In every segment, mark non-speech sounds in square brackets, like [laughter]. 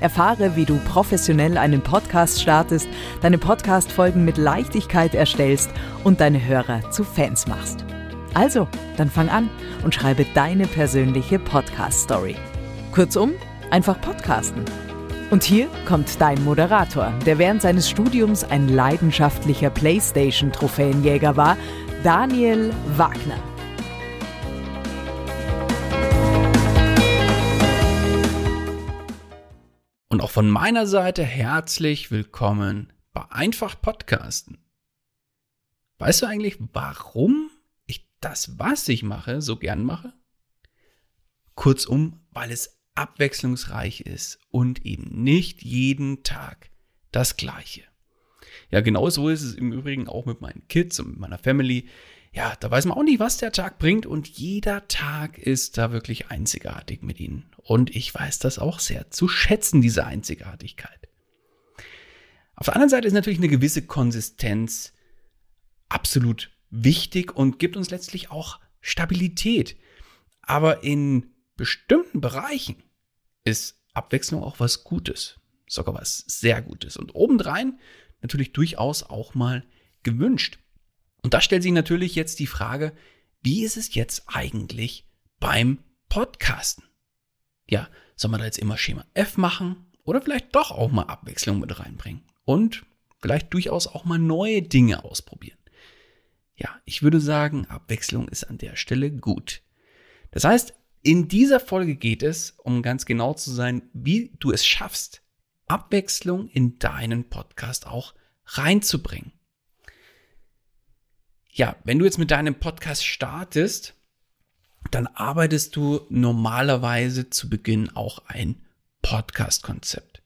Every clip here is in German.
Erfahre, wie du professionell einen Podcast startest, deine Podcast-Folgen mit Leichtigkeit erstellst und deine Hörer zu Fans machst. Also, dann fang an und schreibe deine persönliche Podcast-Story. Kurzum, einfach podcasten. Und hier kommt dein Moderator, der während seines Studiums ein leidenschaftlicher PlayStation-Trophäenjäger war, Daniel Wagner. Und auch von meiner Seite herzlich willkommen bei Einfach Podcasten. Weißt du eigentlich, warum ich das, was ich mache, so gern mache? Kurzum, weil es abwechslungsreich ist und eben nicht jeden Tag das Gleiche. Ja, genau so ist es im Übrigen auch mit meinen Kids und mit meiner Family ja, da weiß man auch nicht, was der Tag bringt und jeder Tag ist da wirklich einzigartig mit ihnen. Und ich weiß das auch sehr zu schätzen, diese Einzigartigkeit. Auf der anderen Seite ist natürlich eine gewisse Konsistenz absolut wichtig und gibt uns letztlich auch Stabilität. Aber in bestimmten Bereichen ist Abwechslung auch was Gutes, sogar was sehr Gutes und obendrein natürlich durchaus auch mal gewünscht. Und da stellt sich natürlich jetzt die Frage, wie ist es jetzt eigentlich beim Podcasten? Ja, soll man da jetzt immer Schema F machen oder vielleicht doch auch mal Abwechslung mit reinbringen und vielleicht durchaus auch mal neue Dinge ausprobieren? Ja, ich würde sagen, Abwechslung ist an der Stelle gut. Das heißt, in dieser Folge geht es, um ganz genau zu sein, wie du es schaffst, Abwechslung in deinen Podcast auch reinzubringen ja, wenn du jetzt mit deinem Podcast startest, dann arbeitest du normalerweise zu Beginn auch ein Podcast-Konzept.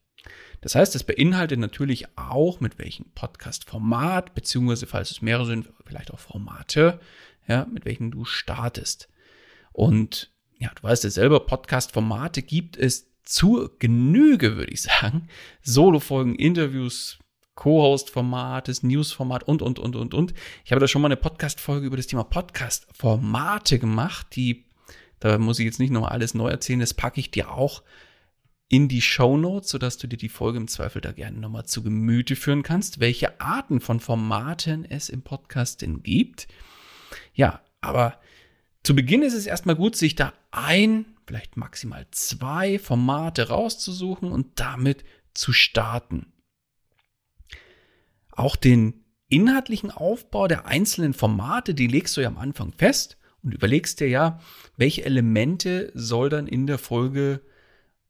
Das heißt, es beinhaltet natürlich auch, mit welchem Podcast-Format, beziehungsweise falls es mehrere sind, vielleicht auch Formate, ja, mit welchen du startest. Und ja, du weißt ja selber, Podcast-Formate gibt es zur Genüge, würde ich sagen. Solo-Folgen, Interviews, Co-Host-Format, News-Format und, und, und, und, und. Ich habe da schon mal eine Podcast-Folge über das Thema Podcast-Formate gemacht. Die, da muss ich jetzt nicht nochmal alles neu erzählen, das packe ich dir auch in die Show Notes, sodass du dir die Folge im Zweifel da gerne nochmal zu Gemüte führen kannst, welche Arten von Formaten es im Podcast denn gibt. Ja, aber zu Beginn ist es erstmal gut, sich da ein, vielleicht maximal zwei Formate rauszusuchen und damit zu starten. Auch den inhaltlichen Aufbau der einzelnen Formate, die legst du ja am Anfang fest und überlegst dir ja, welche Elemente soll dann in der Folge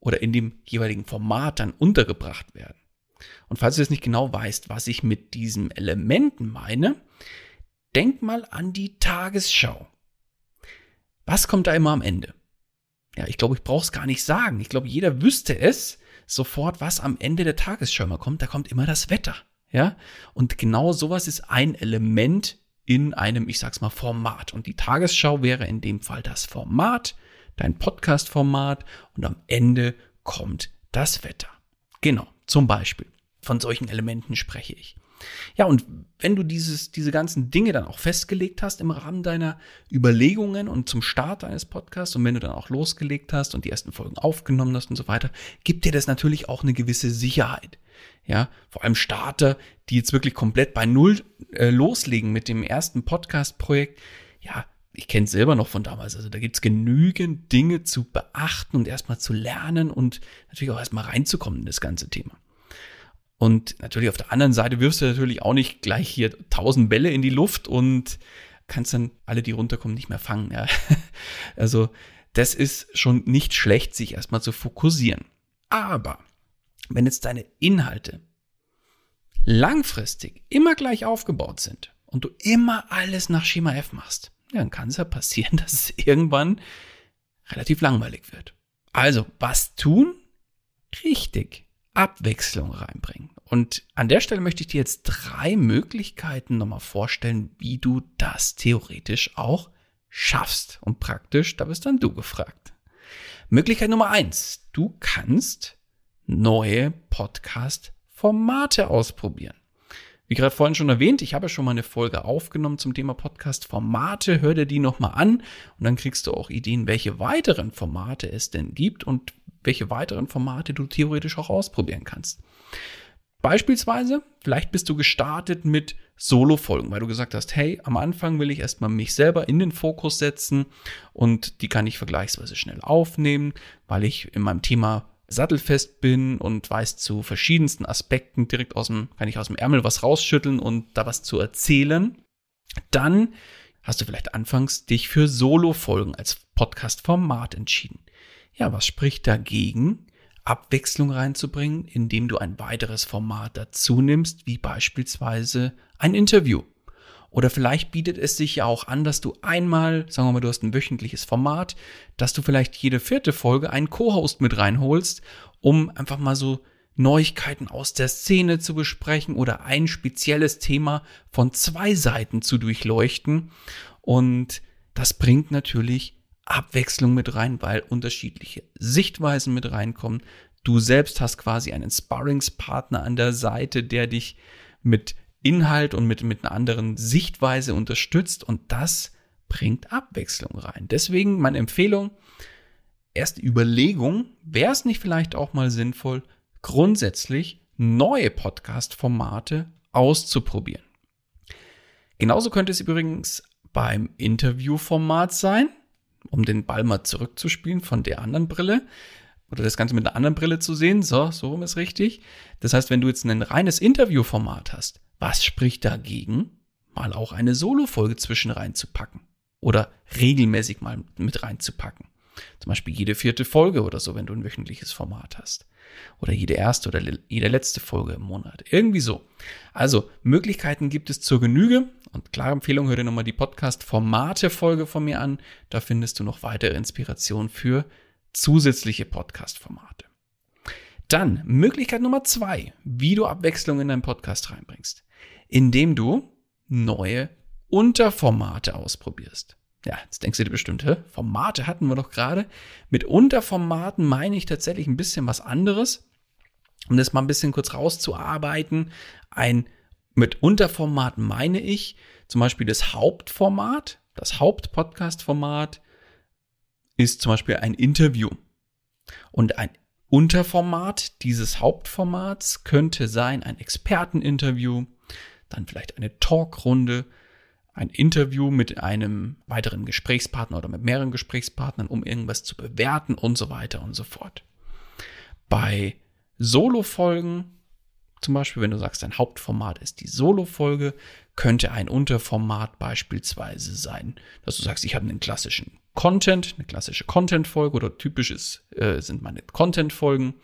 oder in dem jeweiligen Format dann untergebracht werden. Und falls du jetzt nicht genau weißt, was ich mit diesen Elementen meine, denk mal an die Tagesschau. Was kommt da immer am Ende? Ja, ich glaube, ich brauche es gar nicht sagen. Ich glaube, jeder wüsste es sofort, was am Ende der Tagesschau immer kommt. Da kommt immer das Wetter. Ja, und genau sowas ist ein Element in einem, ich sag's mal, Format. Und die Tagesschau wäre in dem Fall das Format, dein Podcast-Format und am Ende kommt das Wetter. Genau, zum Beispiel. Von solchen Elementen spreche ich. Ja, und wenn du dieses, diese ganzen Dinge dann auch festgelegt hast im Rahmen deiner Überlegungen und zum Start deines Podcasts und wenn du dann auch losgelegt hast und die ersten Folgen aufgenommen hast und so weiter, gibt dir das natürlich auch eine gewisse Sicherheit. Ja, vor allem Starter, die jetzt wirklich komplett bei Null äh, loslegen mit dem ersten Podcast-Projekt. Ja, ich kenne es selber noch von damals. Also da gibt es genügend Dinge zu beachten und erstmal zu lernen und natürlich auch erstmal reinzukommen in das ganze Thema. Und natürlich auf der anderen Seite wirfst du natürlich auch nicht gleich hier tausend Bälle in die Luft und kannst dann alle, die runterkommen, nicht mehr fangen. Ja. [laughs] Also das ist schon nicht schlecht, sich erstmal zu fokussieren. Aber wenn jetzt deine Inhalte langfristig immer gleich aufgebaut sind und du immer alles nach Schema F machst, dann kann es ja passieren, [laughs] dass es irgendwann relativ langweilig wird. Also, was tun? Richtig. Abwechslung reinbringen. Und an der Stelle möchte ich dir jetzt drei Möglichkeiten nochmal vorstellen, wie du das theoretisch auch schaffst. Und praktisch, da bist dann du gefragt. Möglichkeit Nummer eins. Du kannst neue Podcast-Formate ausprobieren. Wie gerade vorhin schon erwähnt, ich habe schon mal eine Folge aufgenommen zum Thema Podcast-Formate. Hör dir die nochmal an und dann kriegst du auch Ideen, welche weiteren Formate es denn gibt und welche weiteren Formate du theoretisch auch ausprobieren kannst. Beispielsweise, vielleicht bist du gestartet mit Solo-Folgen, weil du gesagt hast, hey, am Anfang will ich erstmal mich selber in den Fokus setzen und die kann ich vergleichsweise schnell aufnehmen, weil ich in meinem Thema sattelfest bin und weiß zu verschiedensten Aspekten direkt aus dem, kann ich aus dem Ärmel was rausschütteln und da was zu erzählen. Dann hast du vielleicht anfangs dich für Solo-Folgen als Podcast-Format entschieden. Ja, was spricht dagegen, Abwechslung reinzubringen, indem du ein weiteres Format dazu nimmst, wie beispielsweise ein Interview. Oder vielleicht bietet es sich ja auch an, dass du einmal, sagen wir mal, du hast ein wöchentliches Format, dass du vielleicht jede vierte Folge einen Co-Host mit reinholst, um einfach mal so Neuigkeiten aus der Szene zu besprechen oder ein spezielles Thema von zwei Seiten zu durchleuchten. Und das bringt natürlich Abwechslung mit rein, weil unterschiedliche Sichtweisen mit reinkommen. Du selbst hast quasi einen Sparringspartner an der Seite, der dich mit Inhalt und mit, mit einer anderen Sichtweise unterstützt und das bringt Abwechslung rein. Deswegen meine Empfehlung, erste Überlegung, wäre es nicht vielleicht auch mal sinnvoll, grundsätzlich neue Podcast-Formate auszuprobieren. Genauso könnte es übrigens beim Interviewformat sein um den Ball mal zurückzuspielen von der anderen Brille oder das Ganze mit einer anderen Brille zu sehen. So, so rum ist richtig. Das heißt, wenn du jetzt ein reines Interviewformat hast, was spricht dagegen, mal auch eine Solo-Folge zwischen reinzupacken oder regelmäßig mal mit reinzupacken? Zum Beispiel jede vierte Folge oder so, wenn du ein wöchentliches Format hast. Oder jede erste oder jede letzte Folge im Monat. Irgendwie so. Also, Möglichkeiten gibt es zur Genüge. Und klare Empfehlung, hör dir nochmal die Podcast-Formate-Folge von mir an. Da findest du noch weitere Inspiration für zusätzliche Podcast-Formate. Dann Möglichkeit Nummer zwei, wie du Abwechslung in deinen Podcast reinbringst. Indem du neue Unterformate ausprobierst. Ja, jetzt denkst du dir bestimmt, hä? Formate hatten wir doch gerade. Mit Unterformaten meine ich tatsächlich ein bisschen was anderes. Um das mal ein bisschen kurz rauszuarbeiten. Ein mit Unterformat meine ich zum Beispiel das Hauptformat. Das Hauptpodcast-Format ist zum Beispiel ein Interview. Und ein Unterformat dieses Hauptformats könnte sein ein Experteninterview, dann vielleicht eine Talkrunde, ein Interview mit einem weiteren Gesprächspartner oder mit mehreren Gesprächspartnern, um irgendwas zu bewerten und so weiter und so fort. Bei Solo-Folgen, zum Beispiel, wenn du sagst, dein Hauptformat ist die Solo-Folge, könnte ein Unterformat beispielsweise sein, dass du sagst, ich habe einen klassischen Content, eine klassische Content-Folge oder typisches äh, sind meine Content-Folgen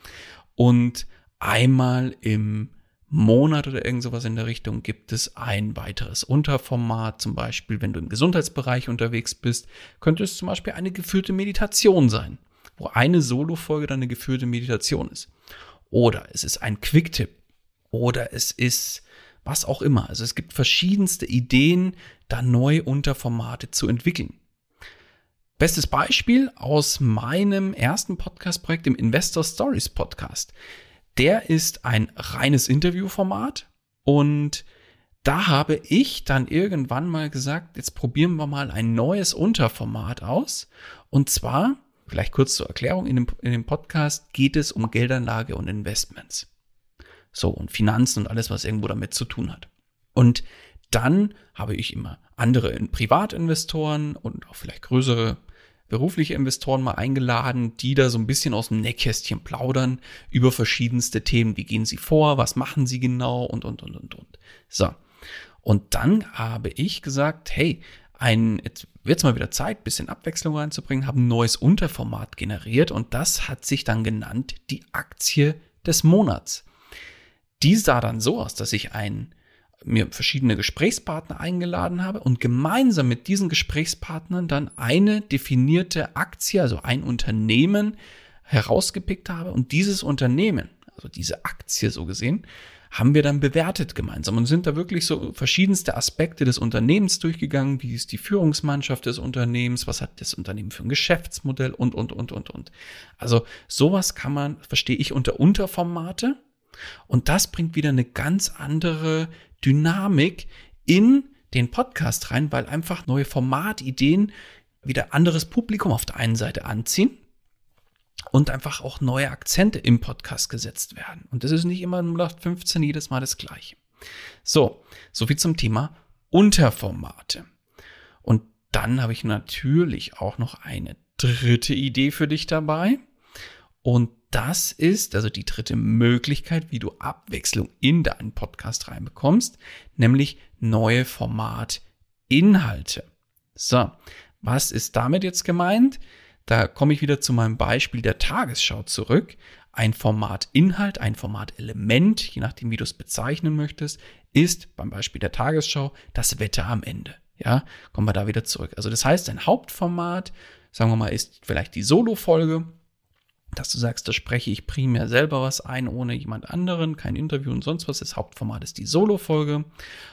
und einmal im Monat oder irgend sowas in der Richtung gibt es ein weiteres Unterformat. Zum Beispiel, wenn du im Gesundheitsbereich unterwegs bist, könnte es zum Beispiel eine geführte Meditation sein, wo eine Solo-Folge dann eine geführte Meditation ist. Oder es ist ein Quick-Tipp. Oder es ist was auch immer. Also es gibt verschiedenste Ideen, da neue Unterformate zu entwickeln. Bestes Beispiel aus meinem ersten Podcast-Projekt, dem Investor Stories Podcast. Der ist ein reines Interviewformat Und da habe ich dann irgendwann mal gesagt, jetzt probieren wir mal ein neues Unterformat aus. Und zwar, vielleicht kurz zur Erklärung, in dem, in dem Podcast geht es um Geldanlage und Investments. So, und Finanzen und alles, was irgendwo damit zu tun hat. Und dann habe ich immer andere Privatinvestoren und auch vielleicht größere berufliche Investoren mal eingeladen, die da so ein bisschen aus dem Nähkästchen plaudern über verschiedenste Themen. Wie gehen sie vor? Was machen sie genau? Und, und, und, und, und. So. Und dann habe ich gesagt, hey, ein, jetzt wird's mal wieder Zeit, bisschen Abwechslung reinzubringen, habe ein neues Unterformat generiert und das hat sich dann genannt die Aktie des Monats. Die sah dann so aus, dass ich ein mir verschiedene Gesprächspartner eingeladen habe und gemeinsam mit diesen Gesprächspartnern dann eine definierte Aktie, also ein Unternehmen herausgepickt habe und dieses Unternehmen, also diese Aktie so gesehen, haben wir dann bewertet gemeinsam und sind da wirklich so verschiedenste Aspekte des Unternehmens durchgegangen. Wie ist die Führungsmannschaft des Unternehmens? Was hat das Unternehmen für ein Geschäftsmodell? Und, und, und, und, und. Also sowas kann man, verstehe ich, unter Unterformate. Und das bringt wieder eine ganz andere Dynamik in den Podcast rein, weil einfach neue Formatideen wieder anderes Publikum auf der einen Seite anziehen und einfach auch neue Akzente im Podcast gesetzt werden. Und das ist nicht immer 0815 jedes Mal das gleiche. So, soviel zum Thema Unterformate. Und dann habe ich natürlich auch noch eine dritte Idee für dich dabei. Und das ist also die dritte Möglichkeit, wie du Abwechslung in deinen Podcast reinbekommst, nämlich neue Formatinhalte. So, was ist damit jetzt gemeint? Da komme ich wieder zu meinem Beispiel der Tagesschau zurück. Ein Formatinhalt, ein Formatelement, je nachdem, wie du es bezeichnen möchtest, ist beim Beispiel der Tagesschau das Wetter am Ende. Ja, kommen wir da wieder zurück. Also das heißt, ein Hauptformat, sagen wir mal, ist vielleicht die Solo-Folge dass du sagst, da spreche ich primär selber was ein, ohne jemand anderen, kein Interview und sonst was. Das Hauptformat ist die Solo-Folge.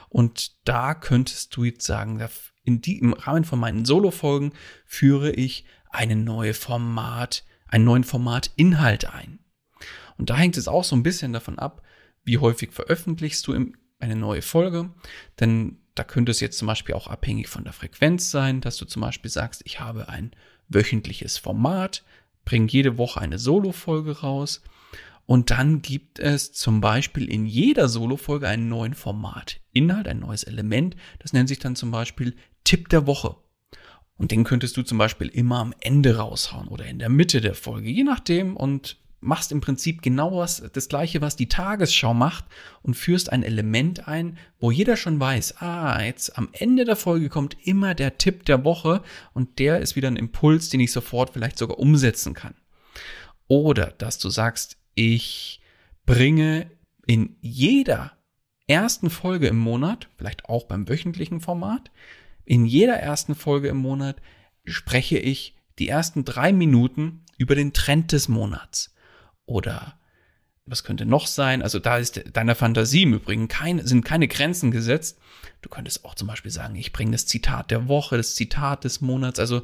Und da könntest du jetzt sagen, in die, im Rahmen von meinen Solo-Folgen führe ich eine neue Format, einen neuen Formatinhalt ein. Und da hängt es auch so ein bisschen davon ab, wie häufig veröffentlichst du eine neue Folge. Denn da könnte es jetzt zum Beispiel auch abhängig von der Frequenz sein, dass du zum Beispiel sagst, ich habe ein wöchentliches Format, bringen jede Woche eine Solo-Folge raus. Und dann gibt es zum Beispiel in jeder Solo-Folge einen neuen Format. Inhalt, ein neues Element. Das nennt sich dann zum Beispiel Tipp der Woche. Und den könntest du zum Beispiel immer am Ende raushauen oder in der Mitte der Folge, je nachdem. Und machst im Prinzip genau was, das gleiche, was die Tagesschau macht und führst ein Element ein, wo jeder schon weiß, ah, jetzt am Ende der Folge kommt immer der Tipp der Woche und der ist wieder ein Impuls, den ich sofort vielleicht sogar umsetzen kann. Oder dass du sagst, ich bringe in jeder ersten Folge im Monat, vielleicht auch beim wöchentlichen Format, in jeder ersten Folge im Monat spreche ich die ersten drei Minuten über den Trend des Monats. Oder was könnte noch sein? Also da ist deiner Fantasie im Übrigen kein, sind keine Grenzen gesetzt. Du könntest auch zum Beispiel sagen, ich bringe das Zitat der Woche, das Zitat des Monats. Also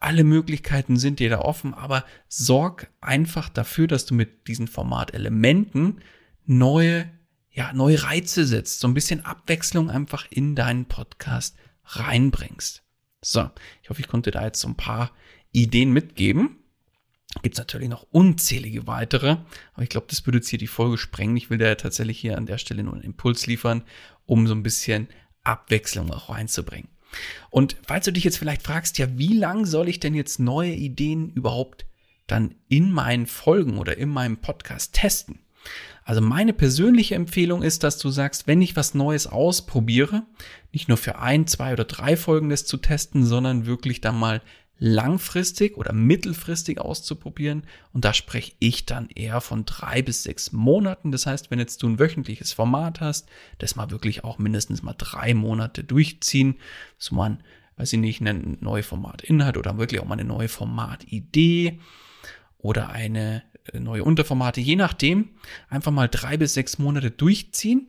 alle Möglichkeiten sind dir da offen, aber sorg einfach dafür, dass du mit diesen Formatelementen neue, ja, neue Reize setzt, so ein bisschen Abwechslung einfach in deinen Podcast reinbringst. So, ich hoffe, ich konnte da jetzt so ein paar Ideen mitgeben. Gibt es natürlich noch unzählige weitere, aber ich glaube, das würde jetzt hier die Folge sprengen. Ich will da ja tatsächlich hier an der Stelle nur einen Impuls liefern, um so ein bisschen Abwechslung auch reinzubringen. Und falls du dich jetzt vielleicht fragst, ja, wie lang soll ich denn jetzt neue Ideen überhaupt dann in meinen Folgen oder in meinem Podcast testen? Also meine persönliche Empfehlung ist, dass du sagst, wenn ich was Neues ausprobiere, nicht nur für ein, zwei oder drei Folgen das zu testen, sondern wirklich dann mal langfristig oder mittelfristig auszuprobieren. Und da spreche ich dann eher von drei bis sechs Monaten. Das heißt, wenn jetzt du ein wöchentliches Format hast, das mal wirklich auch mindestens mal drei Monate durchziehen, so man, weiß ich nicht, ein neue Formatinhalt oder wirklich auch mal eine neue Formatidee oder eine äh, neue Unterformate, je nachdem, einfach mal drei bis sechs Monate durchziehen.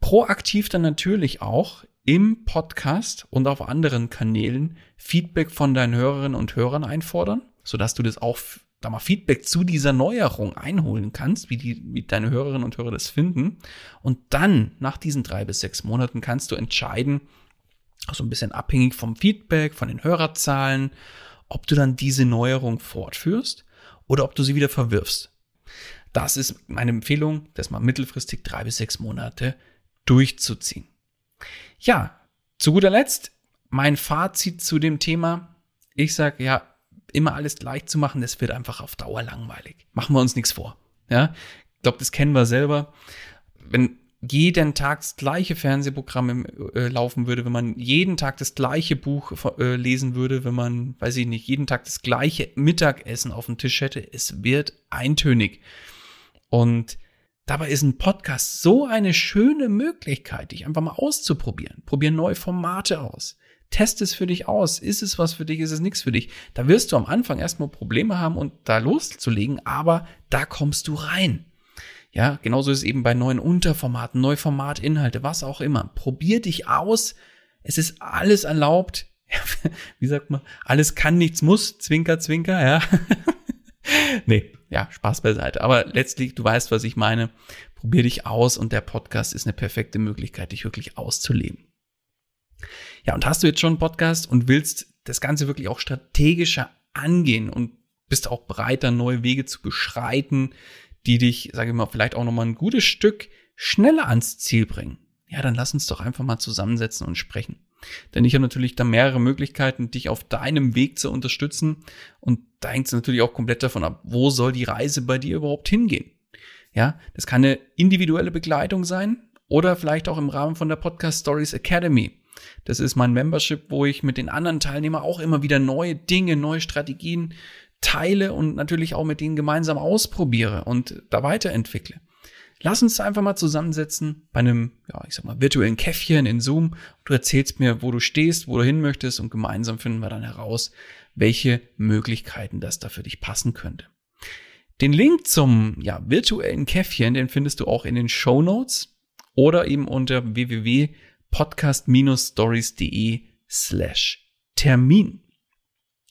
Proaktiv dann natürlich auch im Podcast und auf anderen Kanälen Feedback von deinen Hörerinnen und Hörern einfordern, sodass du das auch da mal Feedback zu dieser Neuerung einholen kannst, wie, die, wie deine Hörerinnen und Hörer das finden. Und dann, nach diesen drei bis sechs Monaten, kannst du entscheiden, so ein bisschen abhängig vom Feedback, von den Hörerzahlen, ob du dann diese Neuerung fortführst oder ob du sie wieder verwirfst. Das ist meine Empfehlung, das mal mittelfristig drei bis sechs Monate durchzuziehen. Ja, zu guter Letzt mein Fazit zu dem Thema. Ich sage ja, immer alles gleich zu machen, das wird einfach auf Dauer langweilig. Machen wir uns nichts vor. Ja, ich glaube, das kennen wir selber. Wenn jeden Tag das gleiche Fernsehprogramm äh, laufen würde, wenn man jeden Tag das gleiche Buch äh, lesen würde, wenn man, weiß ich nicht, jeden Tag das gleiche Mittagessen auf dem Tisch hätte, es wird eintönig. Und dabei ist ein Podcast so eine schöne Möglichkeit, dich einfach mal auszuprobieren. Probier neue Formate aus. Test es für dich aus. Ist es was für dich? Ist es nichts für dich? Da wirst du am Anfang erstmal Probleme haben und da loszulegen, aber da kommst du rein. Ja, genauso ist es eben bei neuen Unterformaten, Neuformatinhalte, was auch immer. Probier dich aus. Es ist alles erlaubt. [laughs] Wie sagt man? Alles kann, nichts muss. Zwinker, zwinker, ja. [laughs] nee, ja, Spaß beiseite. Aber letztlich, du weißt, was ich meine. Probier dich aus und der Podcast ist eine perfekte Möglichkeit, dich wirklich auszuleben. Ja, und hast du jetzt schon einen Podcast und willst das Ganze wirklich auch strategischer angehen und bist auch bereit, da neue Wege zu beschreiten, die dich, sage ich mal, vielleicht auch nochmal ein gutes Stück schneller ans Ziel bringen. Ja, dann lass uns doch einfach mal zusammensetzen und sprechen. Denn ich habe natürlich da mehrere Möglichkeiten, dich auf deinem Weg zu unterstützen. Und da hängt es natürlich auch komplett davon ab, wo soll die Reise bei dir überhaupt hingehen. Ja, das kann eine individuelle Begleitung sein oder vielleicht auch im Rahmen von der Podcast Stories Academy. Das ist mein Membership, wo ich mit den anderen Teilnehmern auch immer wieder neue Dinge, neue Strategien teile und natürlich auch mit denen gemeinsam ausprobiere und da weiterentwickle. Lass uns einfach mal zusammensetzen bei einem, ja, ich sag mal, virtuellen Käffchen in Zoom. Du erzählst mir, wo du stehst, wo du hin möchtest und gemeinsam finden wir dann heraus, welche Möglichkeiten das da für dich passen könnte. Den Link zum ja, virtuellen Käffchen, den findest du auch in den Show Notes oder eben unter www podcast-stories.de slash Termin.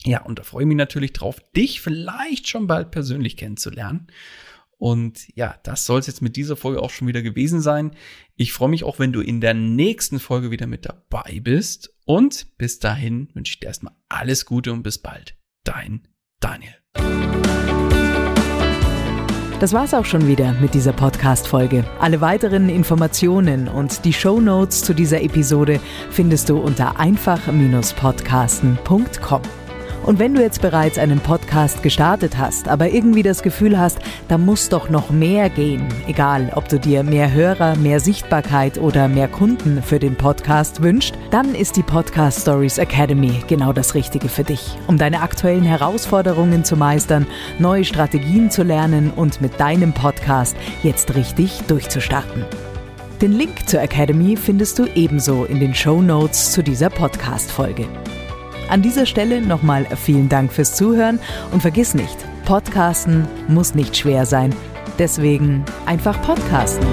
Ja, und da freue ich mich natürlich drauf, dich vielleicht schon bald persönlich kennenzulernen. Und ja, das soll es jetzt mit dieser Folge auch schon wieder gewesen sein. Ich freue mich auch, wenn du in der nächsten Folge wieder mit dabei bist. Und bis dahin wünsche ich dir erstmal alles Gute und bis bald. Dein Daniel. Das war's auch schon wieder mit dieser Podcast-Folge. Alle weiteren Informationen und die Show Notes zu dieser Episode findest du unter einfach-podcasten.com. Und wenn du jetzt bereits einen Podcast gestartet hast, aber irgendwie das Gefühl hast, da muss doch noch mehr gehen, egal ob du dir mehr Hörer, mehr Sichtbarkeit oder mehr Kunden für den Podcast wünscht, dann ist die Podcast Stories Academy genau das Richtige für dich, um deine aktuellen Herausforderungen zu meistern, neue Strategien zu lernen und mit deinem Podcast jetzt richtig durchzustarten. Den Link zur Academy findest du ebenso in den Show Notes zu dieser Podcast-Folge. An dieser Stelle nochmal vielen Dank fürs Zuhören und vergiss nicht, Podcasten muss nicht schwer sein. Deswegen einfach Podcasten.